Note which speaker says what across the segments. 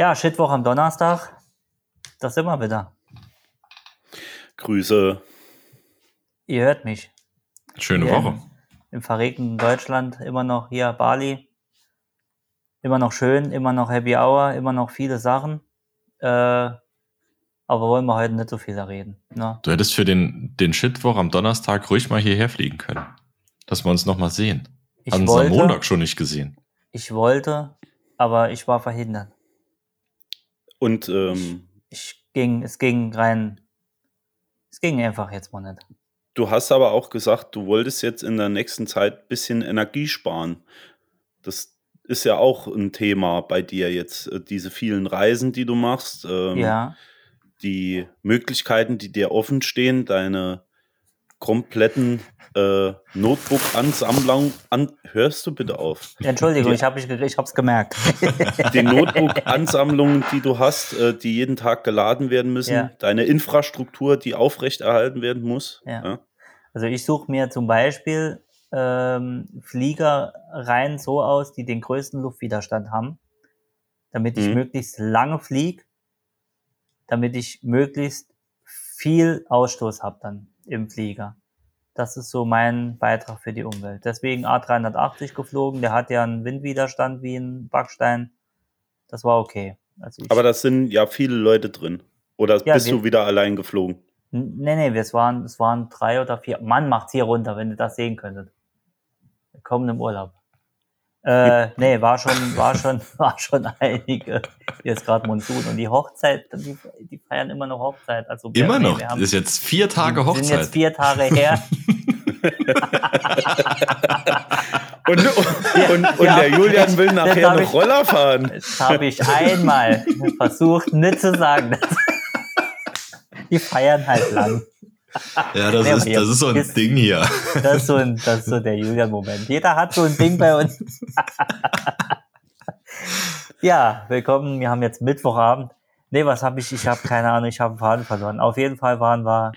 Speaker 1: Ja, Shitwoch am Donnerstag. Das sind wir wieder.
Speaker 2: Grüße.
Speaker 1: Ihr hört mich.
Speaker 3: Schöne
Speaker 1: Hier
Speaker 3: Woche.
Speaker 1: Im verregneten Deutschland immer noch hier Bali. Immer noch schön, immer noch Happy Hour, immer noch viele Sachen. Äh, aber wollen wir heute nicht so viel da reden. Ne?
Speaker 3: Du hättest für den, den Shitwoch am Donnerstag ruhig mal hierher fliegen können. Dass wir uns nochmal sehen.
Speaker 1: Ich
Speaker 3: Haben uns am
Speaker 1: wollte,
Speaker 3: Montag schon nicht gesehen.
Speaker 1: ich wollte, aber ich war verhindert.
Speaker 2: Und ähm,
Speaker 1: Ich ging, es ging rein, es ging einfach jetzt mal nicht.
Speaker 2: du hast aber auch gesagt, du wolltest jetzt in der nächsten Zeit ein bisschen Energie sparen. Das ist ja auch ein Thema bei dir jetzt, äh, diese vielen Reisen, die du machst, ähm,
Speaker 1: ja,
Speaker 2: die Möglichkeiten, die dir offen stehen, deine kompletten äh, Notebook-Ansammlung an. Hörst du bitte auf?
Speaker 1: Entschuldigung,
Speaker 2: Die-
Speaker 1: ich habe hab's gemerkt.
Speaker 2: die Notebook-Ansammlungen, die du hast, äh, die jeden Tag geladen werden müssen,
Speaker 1: Ja.
Speaker 2: deine Infrastruktur, die aufrechterhalten werden muss.
Speaker 1: Ja. Also ich suche mir zum Beispiel ähm, Flieger rein so aus, die den größten Luftwiderstand haben, damit ich
Speaker 2: Mhm.
Speaker 1: möglichst lange fliege, damit ich möglichst viel Ausstoß habe dann im Flieger. Das ist so mein Beitrag für die Umwelt. Deswegen A380 geflogen, der hat ja einen Windwiderstand wie ein Backstein. Das war okay. Also
Speaker 2: Aber da sind ja viele Leute drin. Oder
Speaker 1: Ja,
Speaker 2: bist
Speaker 1: wir-
Speaker 2: du wieder allein geflogen?
Speaker 1: Nee, nee, es waren, es waren drei oder vier. Mann, macht's hier runter, wenn ihr das sehen könntet. Wir kommen im Urlaub. Äh, nee, war schon, war schon, war schon einige. Hier ist gerade Monsun und die Hochzeit, die, die feiern immer noch Hochzeit. Also wir-
Speaker 3: Immer
Speaker 1: nee,
Speaker 3: noch.
Speaker 1: wir haben-
Speaker 3: ist jetzt vier Tage
Speaker 1: Sind jetzt
Speaker 3: Hochzeit.
Speaker 1: vier Tage her.
Speaker 2: Und, und, und, und
Speaker 1: Ja,
Speaker 2: der Julian will nachher noch
Speaker 1: ich-
Speaker 2: Roller fahren.
Speaker 1: Das habe ich einmal versucht, nicht zu sagen. Die feiern halt lang.
Speaker 3: Ja, das
Speaker 1: Nee,
Speaker 3: ist, das ist so ein
Speaker 1: wisst-
Speaker 3: Ding hier.
Speaker 1: Das ist so, ein, das ist so der Julian-Moment. Jeder hat so ein Ding bei uns. ja, willkommen. Wir haben jetzt Mittwochabend. Nee, was habe ich? Ich habe keine Ahnung, ich habe einen Faden verloren. Auf jeden Fall waren wir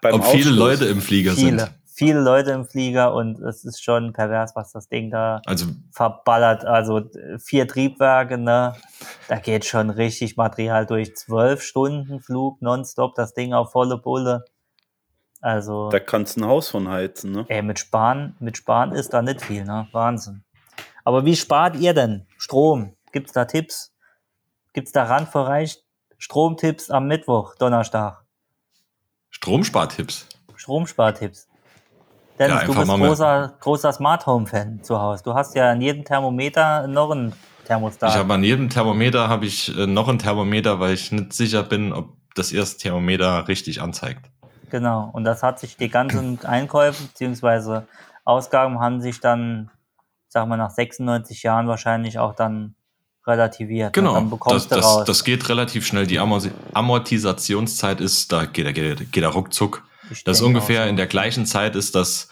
Speaker 2: Beim
Speaker 3: Ob viele
Speaker 2: Aufschluss.
Speaker 3: Leute im Flieger
Speaker 1: viele,
Speaker 3: sind.
Speaker 1: viele Leute im Flieger und es ist schon pervers, was das Ding da
Speaker 3: Also
Speaker 1: verballert. Also äh, vier Triebwerke, ne? Da geht schon richtig Material durch. Zwölf Stunden Flug nonstop, das Ding auf volle Bulle. Also.
Speaker 2: Da kannst du ein Haus von heizen, ne?
Speaker 1: Ey, mit Sparen, mit Sparen ist da nicht viel, ne? Wahnsinn. Aber wie spart ihr denn Strom? Gibt's da Tipps? Gibt's da randverreicht Stromtipps am Mittwoch, Donnerstag?
Speaker 3: Stromspartipps.
Speaker 1: Stromspartipps. Dennis,
Speaker 3: Ja,
Speaker 1: du bist großer, großer Smart Home Fan zu Hause. Du hast ja in jedem Thermometer noch einen Thermostat.
Speaker 3: Ich habe an jedem Thermometer habe ich äh, noch ein Thermometer, weil ich nicht sicher bin, ob das erste Thermometer richtig anzeigt.
Speaker 1: Genau. Und das hat sich die ganzen Einkäufe bzw. Ausgaben haben sich dann, sagen wir nach 96 Jahren wahrscheinlich auch dann relativiert.
Speaker 3: Genau,
Speaker 1: Dann
Speaker 3: das, das, das geht relativ schnell. Die Amorti Amortisationszeit ist, da geht, er- geht, geht er ruckzuck.
Speaker 1: Ich
Speaker 3: Das ist ungefähr
Speaker 1: auch
Speaker 3: in der gleichen Zeit ist das,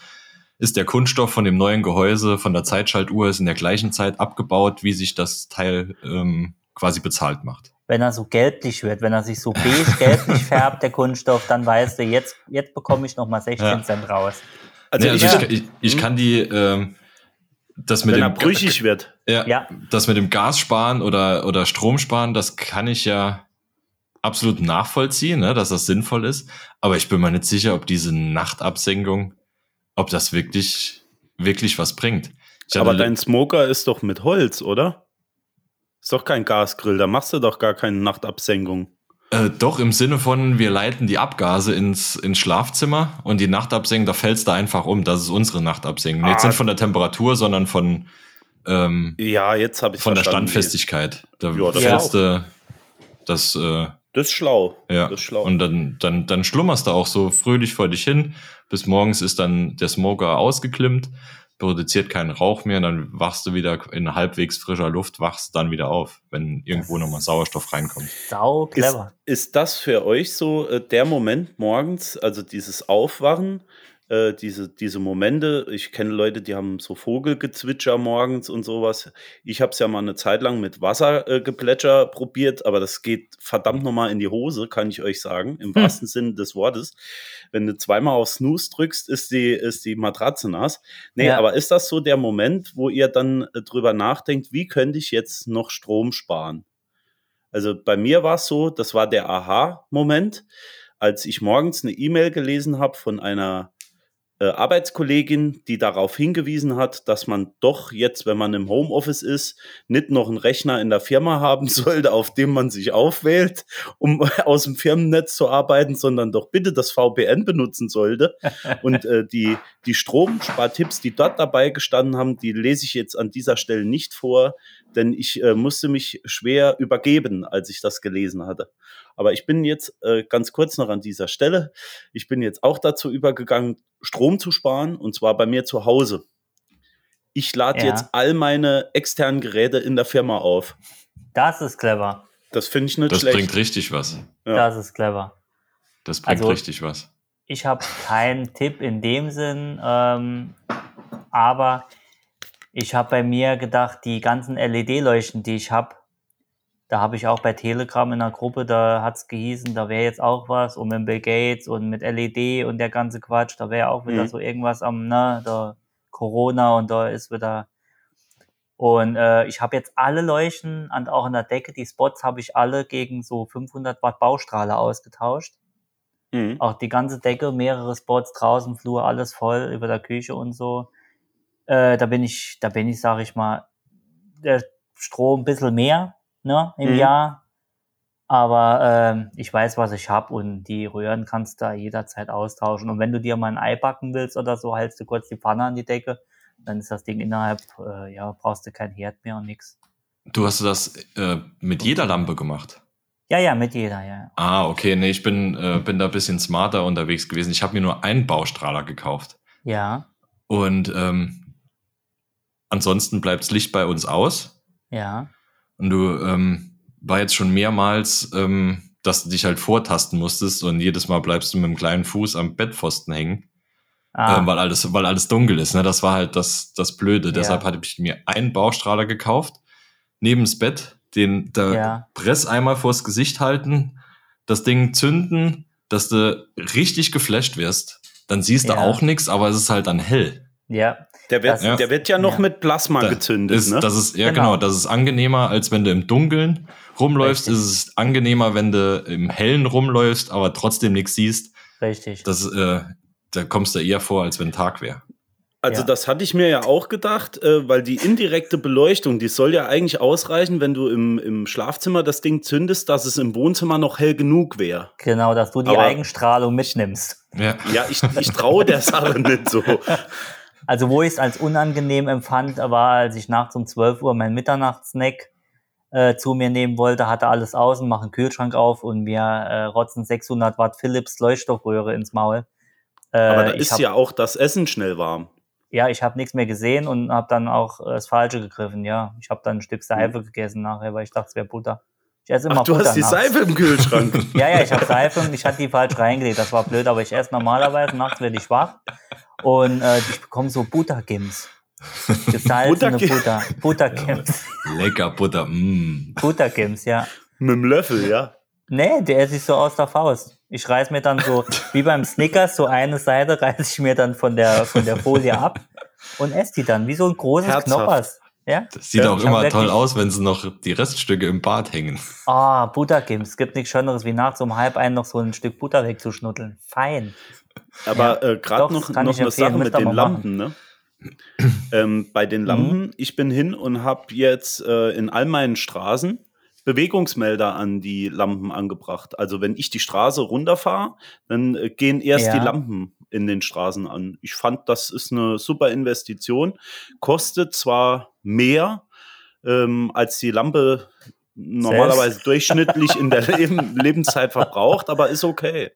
Speaker 3: ist der Kunststoff von dem neuen Gehäuse, von der Zeitschaltuhr, ist in der gleichen Zeit abgebaut, wie sich das Teil ähm, quasi bezahlt macht.
Speaker 1: Wenn er so gelblich wird, wenn er sich so beige gelblich färbt, der Kunststoff, dann weißt du, jetzt, jetzt bekomme ich nochmal 16
Speaker 3: Ja.
Speaker 1: Cent raus.
Speaker 2: Also,
Speaker 3: Nee, also
Speaker 2: ich,
Speaker 3: ich, ich, ich
Speaker 2: Hm?
Speaker 3: kann die, ähm, das mit
Speaker 2: wenn er
Speaker 3: dem
Speaker 2: brüchig wird.
Speaker 3: Ja,
Speaker 1: Ja.
Speaker 3: das mit dem Gas sparen oder, oder Strom sparen, das kann ich ja absolut nachvollziehen, ne, dass das sinnvoll ist. Aber ich bin mir nicht sicher, ob diese Nachtabsenkung, ob das wirklich, wirklich was bringt. Ich
Speaker 2: Aber dein Smoker ist doch mit Holz, oder? Ist doch kein Gasgrill, da machst du doch gar keine Nachtabsenkung.
Speaker 3: äh, doch im Sinne von, wir leiten die Abgase ins, ins Schlafzimmer und die Nachtabsenkung, da fällst du einfach um. Das ist unsere Nachtabsenkung. Jetzt
Speaker 2: Ah.
Speaker 3: nicht von der Temperatur, sondern von, ähm,
Speaker 2: Ja, jetzt habe ich
Speaker 3: von der. Standfestigkeit. Da
Speaker 2: Ja, das
Speaker 3: fällst du das, äh,
Speaker 2: Das ist schlau.
Speaker 3: Ja,
Speaker 2: Das ist schlau.
Speaker 3: und dann, dann, dann schlummerst du auch so fröhlich vor dich hin. Bis morgens ist dann der Smoker ausgeklimmt, produziert keinen Rauch mehr, dann wachst du wieder in halbwegs frischer Luft, wachst dann wieder auf, wenn irgendwo nochmal Sauerstoff reinkommt.
Speaker 1: Sau
Speaker 2: Ist,
Speaker 1: clever.
Speaker 2: ist das für euch so äh, der Moment morgens, also dieses Aufwachen, äh, diese, diese Momente? Ich kenne Leute, die haben so Vogelgezwitscher morgens und sowas. Ich habe es ja mal eine Zeit lang mit Wassergeplätscher äh, probiert, aber das geht verdammt nochmal in die Hose, kann ich euch sagen, im wahrsten Sinne des Wortes. Wenn du zweimal auf Snooze drückst, ist die, ist die Matratze nass. Nee,
Speaker 1: Ja.
Speaker 2: aber ist das so der Moment, wo ihr dann äh, drüber nachdenkt, wie könnte ich jetzt noch Strom sparen? Also bei mir war es so, das war der Aha-Moment, als ich morgens eine E-Mail gelesen habe von einer äh, Arbeitskollegin, die darauf hingewiesen hat, dass man doch jetzt, wenn man im Homeoffice ist, nicht noch einen Rechner in der Firma haben sollte, auf dem man sich aufwählt, um aus dem Firmennetz zu arbeiten, sondern doch bitte das VPN benutzen sollte. Und äh, die, die Stromspartipps, die dort dabei gestanden haben, die lese ich jetzt an dieser Stelle nicht vor, denn ich äh, musste mich schwer übergeben, als ich das gelesen hatte. Aber ich bin jetzt äh, ganz kurz noch an dieser Stelle. Ich bin jetzt auch dazu übergegangen, Strom zu sparen und zwar bei mir zu Hause. Ich lade
Speaker 1: Ja.
Speaker 2: jetzt all meine externen Geräte in der Firma auf.
Speaker 1: Das ist clever.
Speaker 2: Das finde ich nicht
Speaker 3: Das
Speaker 2: schlecht.
Speaker 3: bringt richtig was.
Speaker 2: Ja.
Speaker 1: Das ist clever.
Speaker 3: Das bringt
Speaker 1: Also-
Speaker 3: richtig was.
Speaker 1: Ich habe keinen Tipp in dem Sinn, ähm, aber ich habe bei mir gedacht, die ganzen LED-Leuchten, die ich habe, da habe ich auch bei Telegram in der Gruppe, da hat es gehießen, da wäre jetzt auch was und mit Bill Gates und mit LED und der ganze Quatsch, da wäre auch wieder
Speaker 2: Mhm.
Speaker 1: so irgendwas am, ne, da Corona und da ist wieder. Und äh, ich habe jetzt alle Leuchten und auch in der Decke, die Spots habe ich alle gegen so 500 Watt Baustrahle ausgetauscht
Speaker 2: Mhm.
Speaker 1: auch die ganze Decke, mehrere Spots draußen, Flur, alles voll über der Küche und so. Äh, da bin ich, da bin ich, sag ich mal, der Strom ein bisschen mehr, ne, im
Speaker 2: Mhm.
Speaker 1: Jahr. Aber ähm, ich weiß, was ich hab und die Röhren kannst du da jederzeit austauschen. Und wenn du dir mal ein Ei backen willst oder so, hältst du kurz die Pfanne an die Decke, dann ist das Ding innerhalb, äh, ja, brauchst du kein Herd mehr und nix.
Speaker 3: Du hast das äh, mit jeder Lampe gemacht.
Speaker 1: Ja, ja, mit jeder, ja.
Speaker 3: Ah, okay, nee, ich bin, äh, bin da ein bisschen smarter unterwegs gewesen. Ich habe mir nur einen Baustrahler gekauft.
Speaker 1: Ja,
Speaker 3: Und ähm, ansonsten bleibt das Licht bei uns aus.
Speaker 1: ja,
Speaker 3: Und du ähm, war jetzt schon mehrmals, ähm, dass du dich halt vortasten musstest und jedes Mal bleibst du mit dem kleinen Fuß am Bettpfosten hängen,
Speaker 1: ah,
Speaker 3: ähm, weil alles, weil alles dunkel ist. Ne? Das war halt das, das Blöde.
Speaker 1: Ja.
Speaker 3: Deshalb hatte ich mir einen Baustrahler gekauft, neben das Bett, den da
Speaker 1: Ja.
Speaker 3: Presseimer vors Gesicht halten, das Ding zünden, dass du richtig geflasht wirst. Dann siehst du
Speaker 1: Ja.
Speaker 3: auch nichts, aber es ist halt dann hell.
Speaker 1: ja,
Speaker 2: Der, wird,
Speaker 3: ist-
Speaker 2: der wird ja noch
Speaker 1: ja.
Speaker 2: mit Plasma
Speaker 3: Da
Speaker 2: gezündet.
Speaker 3: Ist,
Speaker 2: ne?
Speaker 3: Das ist, ja
Speaker 1: Genau.
Speaker 3: genau. das ist angenehmer, als wenn du im Dunkeln rumläufst.
Speaker 1: Richtig.
Speaker 3: Ist es angenehmer, wenn du im Hellen rumläufst, aber trotzdem nichts siehst.
Speaker 1: richtig.
Speaker 3: Das, äh, da kommst du eher vor, als wenn Tag wäre.
Speaker 2: Also
Speaker 1: Ja.
Speaker 2: das hatte ich mir ja auch gedacht, äh, weil die indirekte Beleuchtung, die soll ja eigentlich ausreichen, wenn du im, im Schlafzimmer das Ding zündest, dass es im Wohnzimmer noch hell genug wäre.
Speaker 1: Genau, dass du die
Speaker 2: Aber-
Speaker 1: Eigenstrahlung mitnimmst.
Speaker 3: Ja.
Speaker 2: Ja, ich, ich traue der Sache nicht so.
Speaker 1: Also wo ich es als unangenehm empfand, war, als ich nachts um 12 Uhr meinen Mitternachtssnack äh, zu mir nehmen wollte, hatte alles außen, mache einen Kühlschrank auf und mir äh, rotzen 600 Watt Philips Leuchtstoffröhre ins Maul. Äh,
Speaker 2: Aber da ist
Speaker 1: hab,
Speaker 2: ja auch das Essen schnell warm.
Speaker 1: ja, ich habe nichts mehr gesehen und habe dann auch äh, das Falsche gegriffen. Ja, ich habe dann ein Stück Seife
Speaker 2: Hm.
Speaker 1: gegessen nachher, weil ich dachte, es wäre Butter. Ich esse immer
Speaker 2: Ach, du
Speaker 1: Butter
Speaker 2: hast die
Speaker 1: nachts.
Speaker 2: Seife im Kühlschrank.
Speaker 1: Ja, ja, ich habe Seife und ich hatte die falsch reingelegt. Das war blöd, aber ich esse normalerweise, nachts werde ich schwach und äh, ich bekomme so Buttergims. Gesalzene Butter. Buttergims.
Speaker 3: Lecker Butter. Mm.
Speaker 1: Buttergims, ja.
Speaker 2: mit dem Löffel, ja.
Speaker 1: Nee, der esse ich so aus der Faust. Ich reiß mir dann so, wie beim Snickers, so eine Seite reiß ich mir dann von der, von der Folie ab und esse die dann, wie so ein großes
Speaker 2: Herzhaft.
Speaker 1: Knoppers. Ja?
Speaker 3: Das sieht
Speaker 2: Ja,
Speaker 3: auch immer toll aus, wenn sie noch die Reststücke im Bad hängen.
Speaker 1: Ah, Buttergims. Es gibt nichts Schöneres, wie nachts um halb ein noch so ein Stück Butter wegzuschnutteln. Fein.
Speaker 2: Aber äh, gerade noch, noch eine Sache mit den Lampen. Ne? ähm, bei
Speaker 1: Mhm.
Speaker 2: den Lampen, ich bin hin und habe jetzt äh, in all meinen Straßen Bewegungsmelder an die Lampen angebracht. Also wenn ich die Straße runterfahre, dann äh, gehen erst
Speaker 1: Ja.
Speaker 2: die Lampen in den Straßen an. Ich fand, das ist eine super Investition. Kostet zwar mehr, ähm, als die Lampe normalerweise durchschnittlich in der Leben, Lebenszeit verbraucht, aber ist okay.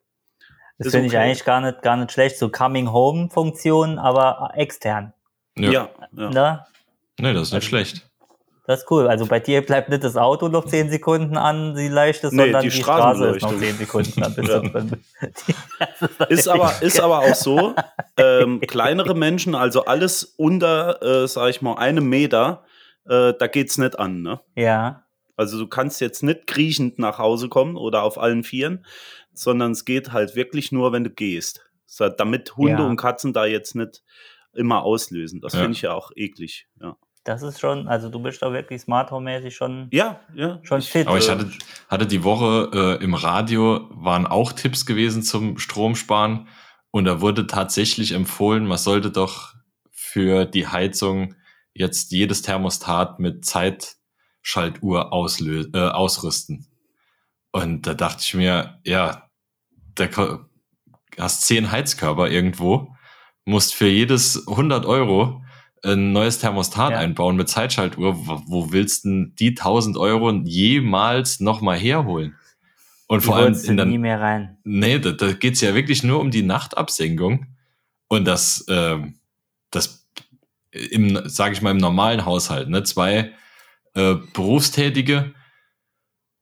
Speaker 1: Das finde ich
Speaker 2: okay.
Speaker 1: eigentlich gar nicht, gar nicht schlecht. So Coming-Home-Funktion, aber extern.
Speaker 3: Ja.
Speaker 2: Ja.
Speaker 1: Ne?
Speaker 3: Nee, das ist nicht schlecht.
Speaker 1: Das ist cool. Also bei dir bleibt nicht das Auto noch 10 Sekunden an, die Leuchte,
Speaker 2: Nee,
Speaker 1: sondern
Speaker 2: die
Speaker 1: die, Straße ist noch
Speaker 2: Straßenbeleuchtung.
Speaker 1: 10 Sekunden an. Bis
Speaker 2: Ja. Ist aber, ist aber auch so, ähm, kleinere Menschen, also alles unter, äh, sag ich mal, einem Meter, äh, da geht's nicht an. Ne?
Speaker 1: Ja,
Speaker 2: Also du kannst jetzt nicht kriechend nach Hause kommen oder auf allen Vieren, sondern es geht halt wirklich nur, wenn du gehst. So, damit Hunde
Speaker 1: Ja.
Speaker 2: und Katzen da jetzt nicht immer auslösen. Das
Speaker 3: Ja.
Speaker 2: finde ich ja auch eklig. Ja.
Speaker 1: Das ist schon, also du bist da wirklich Smart Home-mäßig schon,
Speaker 2: Ja, ja.
Speaker 1: schon fit.
Speaker 3: Aber ich hatte, hatte die Woche äh, im Radio waren auch Tipps gewesen zum Stromsparen und da wurde tatsächlich empfohlen, man sollte doch für die Heizung jetzt jedes Thermostat mit Zeitschaltuhr auslö äh, ausrüsten. Und da dachte ich mir, ja, da hast zehn Heizkörper irgendwo, musst für jedes 100 Euro ein neues Thermostat
Speaker 1: Ja.
Speaker 3: einbauen mit Zeitschaltuhr. Wo, wo willst du denn die 1000 Euro jemals nochmal herholen? Und
Speaker 1: Die
Speaker 3: vor allem in der,
Speaker 1: nie mehr rein.
Speaker 3: Nee, da, da geht's ja wirklich nur um die Nachtabsenkung. Und das, ähm, das im, sage ich mal, im normalen Haushalt, ne? Zwei äh, Berufstätige,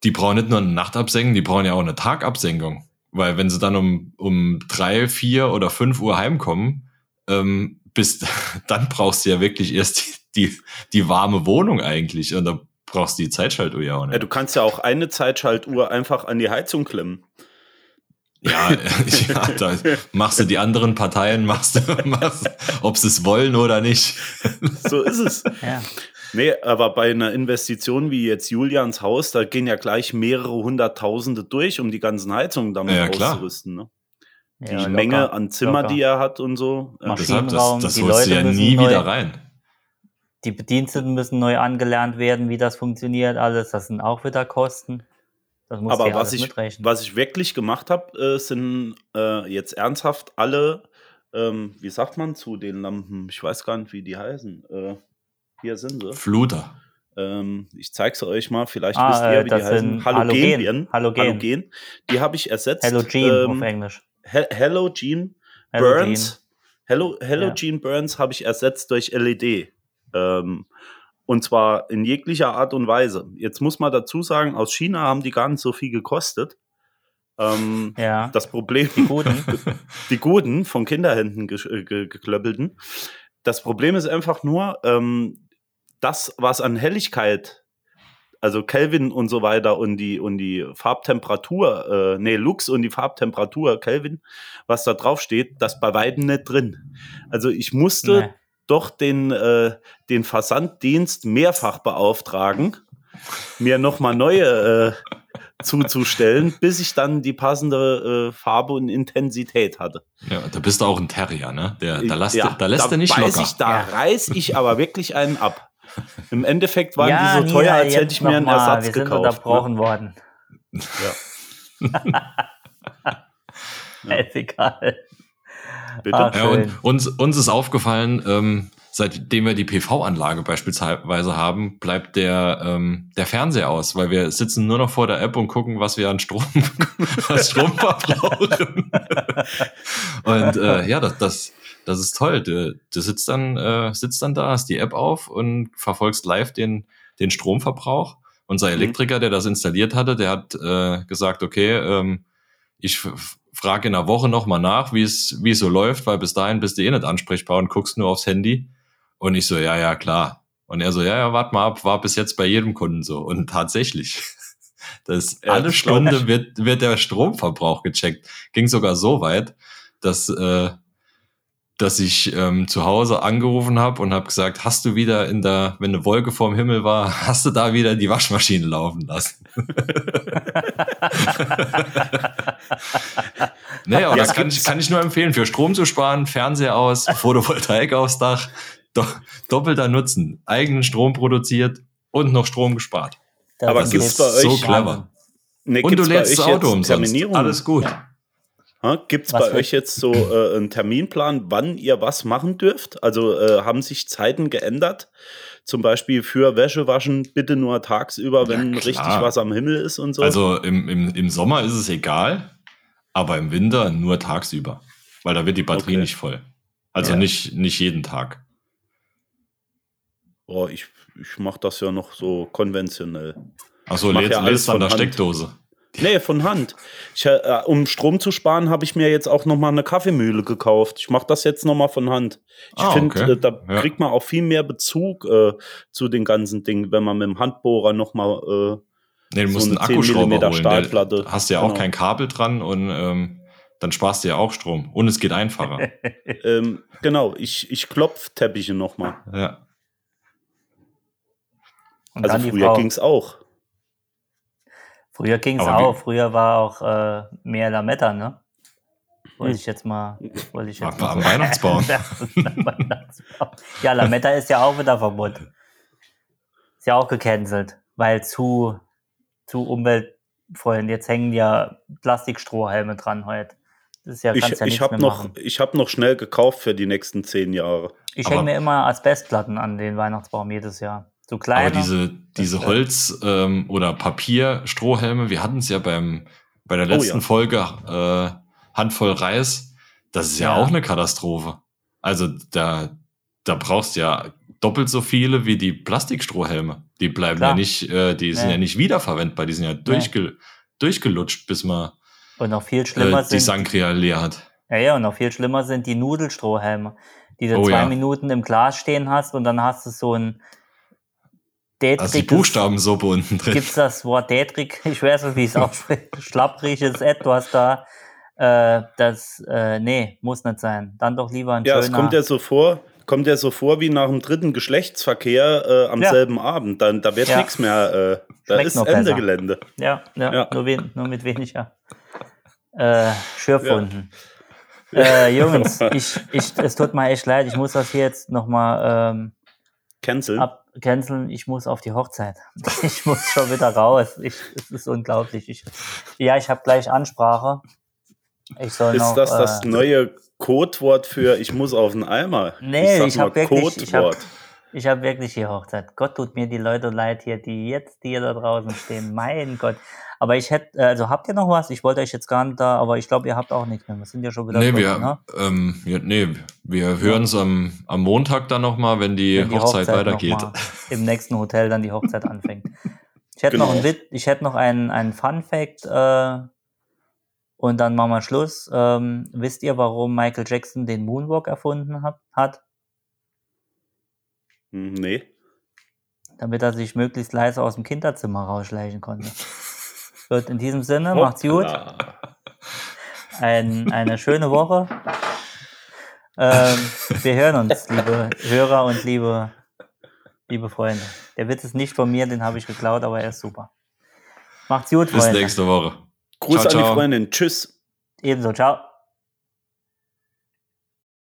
Speaker 3: die brauchen nicht nur eine Nachtabsenkung, die brauchen ja auch eine Tagabsenkung. Weil wenn sie dann um, um drei, vier oder fünf Uhr heimkommen, ähm, bis, dann brauchst du ja wirklich erst die, die, die warme Wohnung eigentlich. Und da brauchst du die Zeitschaltuhr ja auch
Speaker 2: ja.
Speaker 3: nicht.
Speaker 2: Du kannst ja auch eine Zeitschaltuhr einfach an die Heizung klemmen.
Speaker 3: Ja, ja, da machst du die anderen Parteien, machst du, machst, ob sie es wollen oder nicht.
Speaker 2: So ist es.
Speaker 1: Ja.
Speaker 2: Nee, aber bei einer Investition wie jetzt Julians Haus, da gehen ja gleich mehrere Hunderttausende durch, um die ganzen Heizungen damit
Speaker 3: Ja, klar.
Speaker 2: auszurüsten. Ne? Die
Speaker 1: ja,
Speaker 2: Menge
Speaker 1: locker,
Speaker 2: an Zimmer,
Speaker 1: locker.
Speaker 2: die er hat und so.
Speaker 3: Deshalb, das,
Speaker 1: Maschinenraum,
Speaker 3: das
Speaker 1: die
Speaker 3: holst du
Speaker 1: Leute
Speaker 3: ja
Speaker 1: müssen
Speaker 3: nie
Speaker 1: neu-
Speaker 3: wieder rein.
Speaker 1: Die Bediensteten müssen neu angelernt werden, wie das funktioniert, alles. Das sind auch wieder Kosten. Das muss
Speaker 2: Aber
Speaker 1: ja
Speaker 2: was ich,
Speaker 1: mitrechnen.
Speaker 2: was ich wirklich gemacht habe, äh, sind äh, jetzt ernsthaft alle, ähm, wie sagt man zu den Lampen? Ich weiß gar nicht, wie die heißen. Äh, hier sind sie.
Speaker 3: Fluter.
Speaker 2: Ähm, ich zeige sie euch mal, vielleicht
Speaker 1: Ah,
Speaker 2: wisst ihr,
Speaker 1: äh,
Speaker 2: wie die heißen.
Speaker 1: sind Halogen.
Speaker 2: Halogen.
Speaker 1: Halogen.
Speaker 2: Die habe ich ersetzt.
Speaker 1: Halogen auf
Speaker 2: ähm,
Speaker 1: Englisch.
Speaker 2: He- Halogen. Burns. Hello, Halogen Burns habe ich ersetzt durch LED. Ähm, und zwar in jeglicher Art und Weise. Jetzt muss man dazu sagen, aus China haben die gar nicht so viel gekostet. Ähm,
Speaker 1: Ja,
Speaker 2: das Problem,
Speaker 1: die guten.
Speaker 2: die guten, von Kinderhänden äh, ge geklöppelten. Das Problem ist einfach nur, ähm, das, was an Helligkeit, also Kelvin und so weiter und die, und die Farbtemperatur, äh, nee, Lux und die Farbtemperatur, Kelvin, was da drauf steht, das bei weitem nicht drin. Also ich musste
Speaker 1: Nee.
Speaker 2: doch den, äh, den Versanddienst mehrfach beauftragen, mir nochmal neue äh, zuzustellen, bis ich dann die passende äh, Farbe und Intensität hatte.
Speaker 3: Ja, da bist du auch ein Terrier, ne? Der, da, lässt,
Speaker 2: Ja,
Speaker 3: da lässt du nicht
Speaker 2: beiß
Speaker 3: locker.
Speaker 2: Ich, da
Speaker 1: Ja.
Speaker 2: reiß ich aber wirklich einen ab. Im Endeffekt waren
Speaker 1: ja,
Speaker 2: die so teuer, als hätte ich mir einen
Speaker 1: mal.
Speaker 2: Ersatz
Speaker 1: Wir sind
Speaker 2: gekauft. ne?
Speaker 1: unterbrochen worden.
Speaker 2: Ja.
Speaker 1: Ist egal.
Speaker 2: Bitte?
Speaker 1: Ah,
Speaker 3: Ja, und
Speaker 1: Schön.
Speaker 3: uns, uns ist aufgefallen, ähm, seitdem wir die PV-Anlage beispielsweise haben, bleibt der, ähm, der Fernseher aus, weil wir sitzen nur noch vor der App und gucken, was wir an Strom, an Strom verbrauchen. und äh, ja, das, das, das ist toll. Du, du sitzt dann, äh, sitzt dann da, hast die App auf und verfolgst live den, den Stromverbrauch. Unser
Speaker 2: Mhm.
Speaker 3: Elektriker, der das installiert hatte, der hat äh, gesagt, okay, ähm, ich frage in einer Woche nochmal nach, wie es wie es so läuft, weil bis dahin bist du eh nicht ansprechbar und guckst nur aufs Handy. Und ich so, ja, ja, klar. Und er so, ja, ja, warte mal ab, war bis jetzt bei jedem Kunden so. Und tatsächlich, das
Speaker 2: Ja,
Speaker 3: alle Stunde wird, wird der Stromverbrauch gecheckt. Ging sogar so weit, dass, äh, dass ich ähm, zu Hause angerufen habe und habe gesagt, hast du wieder in der, wenn eine Wolke vorm Himmel war, hast du da wieder die Waschmaschine laufen lassen? naja, das kann ich, kann ich nur empfehlen, für Strom zu sparen, Fernseher aus, Photovoltaik aufs Dach, do, doppelter Nutzen, eigenen Strom produziert und noch Strom gespart.
Speaker 1: Das
Speaker 2: Aber
Speaker 1: ist
Speaker 2: gibt's
Speaker 1: jetzt
Speaker 2: bei euch-
Speaker 3: So clever.
Speaker 2: Nee,
Speaker 3: Und du lädst das Auto
Speaker 2: jetzt
Speaker 3: umsonst. Alles gut.
Speaker 2: Gibt es bei euch jetzt so äh, einen Terminplan, wann ihr was machen dürft? Also äh, haben sich Zeiten geändert? Zum Beispiel für Wäschewaschen bitte nur tagsüber, wenn
Speaker 3: klar.
Speaker 2: richtig was am Himmel ist und so.
Speaker 3: Also im, im, im Sommer ist es egal, aber im Winter nur tagsüber, weil da wird die Batterie
Speaker 2: Okay.
Speaker 3: nicht voll. Also
Speaker 1: Ja.
Speaker 3: nicht, nicht jeden Tag.
Speaker 2: Oh, ich ich mache das ja noch so konventionell.
Speaker 3: Achso, lädst,
Speaker 2: ja alles
Speaker 3: an
Speaker 2: von
Speaker 3: der
Speaker 2: Hand.
Speaker 3: Steckdose.
Speaker 2: Nee, von Hand. Ich, äh, um Strom zu sparen, habe ich mir jetzt auch noch mal eine Kaffeemühle gekauft. Ich mache das jetzt noch mal von Hand. Ich
Speaker 3: Ah,
Speaker 2: finde,
Speaker 3: okay.
Speaker 2: äh, da
Speaker 3: Ja.
Speaker 2: kriegt man auch viel mehr Bezug äh, zu den ganzen Dingen, wenn man mit dem Handbohrer noch mal äh,
Speaker 3: Nee, du
Speaker 2: So
Speaker 3: musst
Speaker 2: eine
Speaker 3: einen
Speaker 2: 10
Speaker 3: Akkuschrauber
Speaker 2: Millimeter
Speaker 3: holen.
Speaker 2: Stahlplatte.
Speaker 3: Da hast ja auch
Speaker 2: Genau.
Speaker 3: kein Kabel dran und ähm, dann sparst du ja auch Strom. Und es geht einfacher.
Speaker 2: ähm, genau, ich, ich klopf Teppiche noch mal.
Speaker 3: ja.
Speaker 1: Und
Speaker 2: Also früher
Speaker 1: Frau.
Speaker 2: ging's auch.
Speaker 1: Früher ging's
Speaker 3: Aber wie-
Speaker 1: auch. Früher war auch äh, mehr Lametta, ne? Wollte ich jetzt mal. Wollte ich jetzt
Speaker 3: Am-
Speaker 1: mal
Speaker 3: am Weihnachtsbaum.
Speaker 1: Ja, Lametta ist ja auch wieder verboten. Ist ja auch gecancelt, weil zu, zu umweltfreundlich. Jetzt hängen ja Plastikstrohhalme dran heute. Das ist ja,
Speaker 2: Ich,
Speaker 1: ja
Speaker 2: ich habe noch, ich hab noch schnell gekauft für die nächsten zehn Jahre.
Speaker 1: Ich hänge mir immer Asbestplatten an den Weihnachtsbaum jedes Jahr. So
Speaker 3: Aber
Speaker 1: kleine.
Speaker 3: diese, diese Holz- ähm, oder Papierstrohhelme, wir hatten es ja beim, bei der
Speaker 2: Oh
Speaker 3: letzten
Speaker 2: ja.
Speaker 3: Folge äh, Handvoll Reis, das ist ja,
Speaker 1: Ja.
Speaker 3: auch eine Katastrophe. Also da, da brauchst du ja doppelt so viele wie die Plastikstrohhelme. Die bleiben
Speaker 1: Klar.
Speaker 3: ja nicht, äh, die sind
Speaker 1: Nee.
Speaker 3: ja nicht wiederverwendbar, die sind ja durchge, durchgelutscht, bis man
Speaker 1: und noch viel schlimmer
Speaker 3: äh, die
Speaker 1: sind.
Speaker 3: Sangria leer hat.
Speaker 1: Ja, ja, und noch viel schlimmer sind die Nudelstrohhelme, die du
Speaker 3: Oh
Speaker 1: zwei
Speaker 3: ja.
Speaker 1: Minuten im Glas stehen hast und dann hast du so ein
Speaker 3: Also die
Speaker 1: dätriges-
Speaker 3: Buchstabensuppe unten drin.
Speaker 1: Gibt's das Wort dätrig? Ich weiß nicht, wie ich es ausspreche. Schlappriges etwas da. Äh, das, äh, nee, muss nicht sein. Dann doch lieber ein
Speaker 2: Ja, es
Speaker 1: schöner.
Speaker 2: kommt ja so vor, kommt ja so vor wie nach dem dritten Geschlechtsverkehr äh, am
Speaker 1: Ja.
Speaker 2: selben Abend. Dann, da wird
Speaker 1: Ja.
Speaker 2: nichts mehr, äh, da
Speaker 1: Schmeckt
Speaker 2: ist Ende
Speaker 1: besser.
Speaker 2: Gelände.
Speaker 1: ja, ja,
Speaker 2: Ja.
Speaker 1: Nur, wen, nur mit weniger äh, Schürfwunden. Äh, Jungs, ich, ich, es tut mir echt leid, ich muss das hier jetzt nochmal ähm,
Speaker 2: Cancel.
Speaker 1: Abcanceln. Ich muss auf die Hochzeit. Ich muss schon wieder raus. Ich, es ist unglaublich. Ich, ja, ich habe gleich Ansprache. Ich
Speaker 2: Ist
Speaker 1: noch,
Speaker 2: das das
Speaker 1: äh,
Speaker 2: neue Codewort für ich muss auf den Eimer?
Speaker 1: Nee, ich
Speaker 2: mal
Speaker 1: hab wirklich- ich hab-. Ich habe wirklich hier Hochzeit. Gott tut mir die Leute leid hier, die jetzt hier da draußen stehen. Mein Gott. Aber ich hätte, also habt ihr noch was? Ich wollte euch jetzt gar nicht da, aber ich glaube, ihr habt auch nichts mehr. Wir sind ja schon wieder
Speaker 3: Nee,
Speaker 1: durch,
Speaker 3: wir,
Speaker 1: ne?
Speaker 3: ähm, ja, nee, wir hören uns am, am Montag dann nochmal, wenn die,
Speaker 1: Wenn die
Speaker 3: Hochzeit,
Speaker 1: noch
Speaker 3: weitergeht.
Speaker 1: Im nächsten Hotel dann die Hochzeit anfängt. Ich hätte
Speaker 2: Genau.
Speaker 1: noch einen Wit ich hätte noch einen, einen Fun Fact äh, und dann machen wir Schluss. Ähm, wisst ihr, warum Michael Jackson den Moonwalk erfunden hat? hat?
Speaker 2: Hm, Nee.
Speaker 1: Damit er sich möglichst leise aus dem Kinderzimmer rausschleichen konnte. Gut, in diesem Sinne, macht's gut.
Speaker 2: Hoppla.
Speaker 1: Ein, eine schöne Woche. Ähm, wir hören uns, liebe Hörer und liebe, liebe Freunde. Der Witz ist nicht von mir, den habe ich geklaut, aber er ist super. Macht's gut,
Speaker 3: Bis
Speaker 1: Freunde.
Speaker 3: nächste Woche.
Speaker 2: Gruß
Speaker 3: Ciao,
Speaker 2: an die
Speaker 3: ciao.
Speaker 2: Freundin. Tschüss.
Speaker 1: Ebenso, ciao.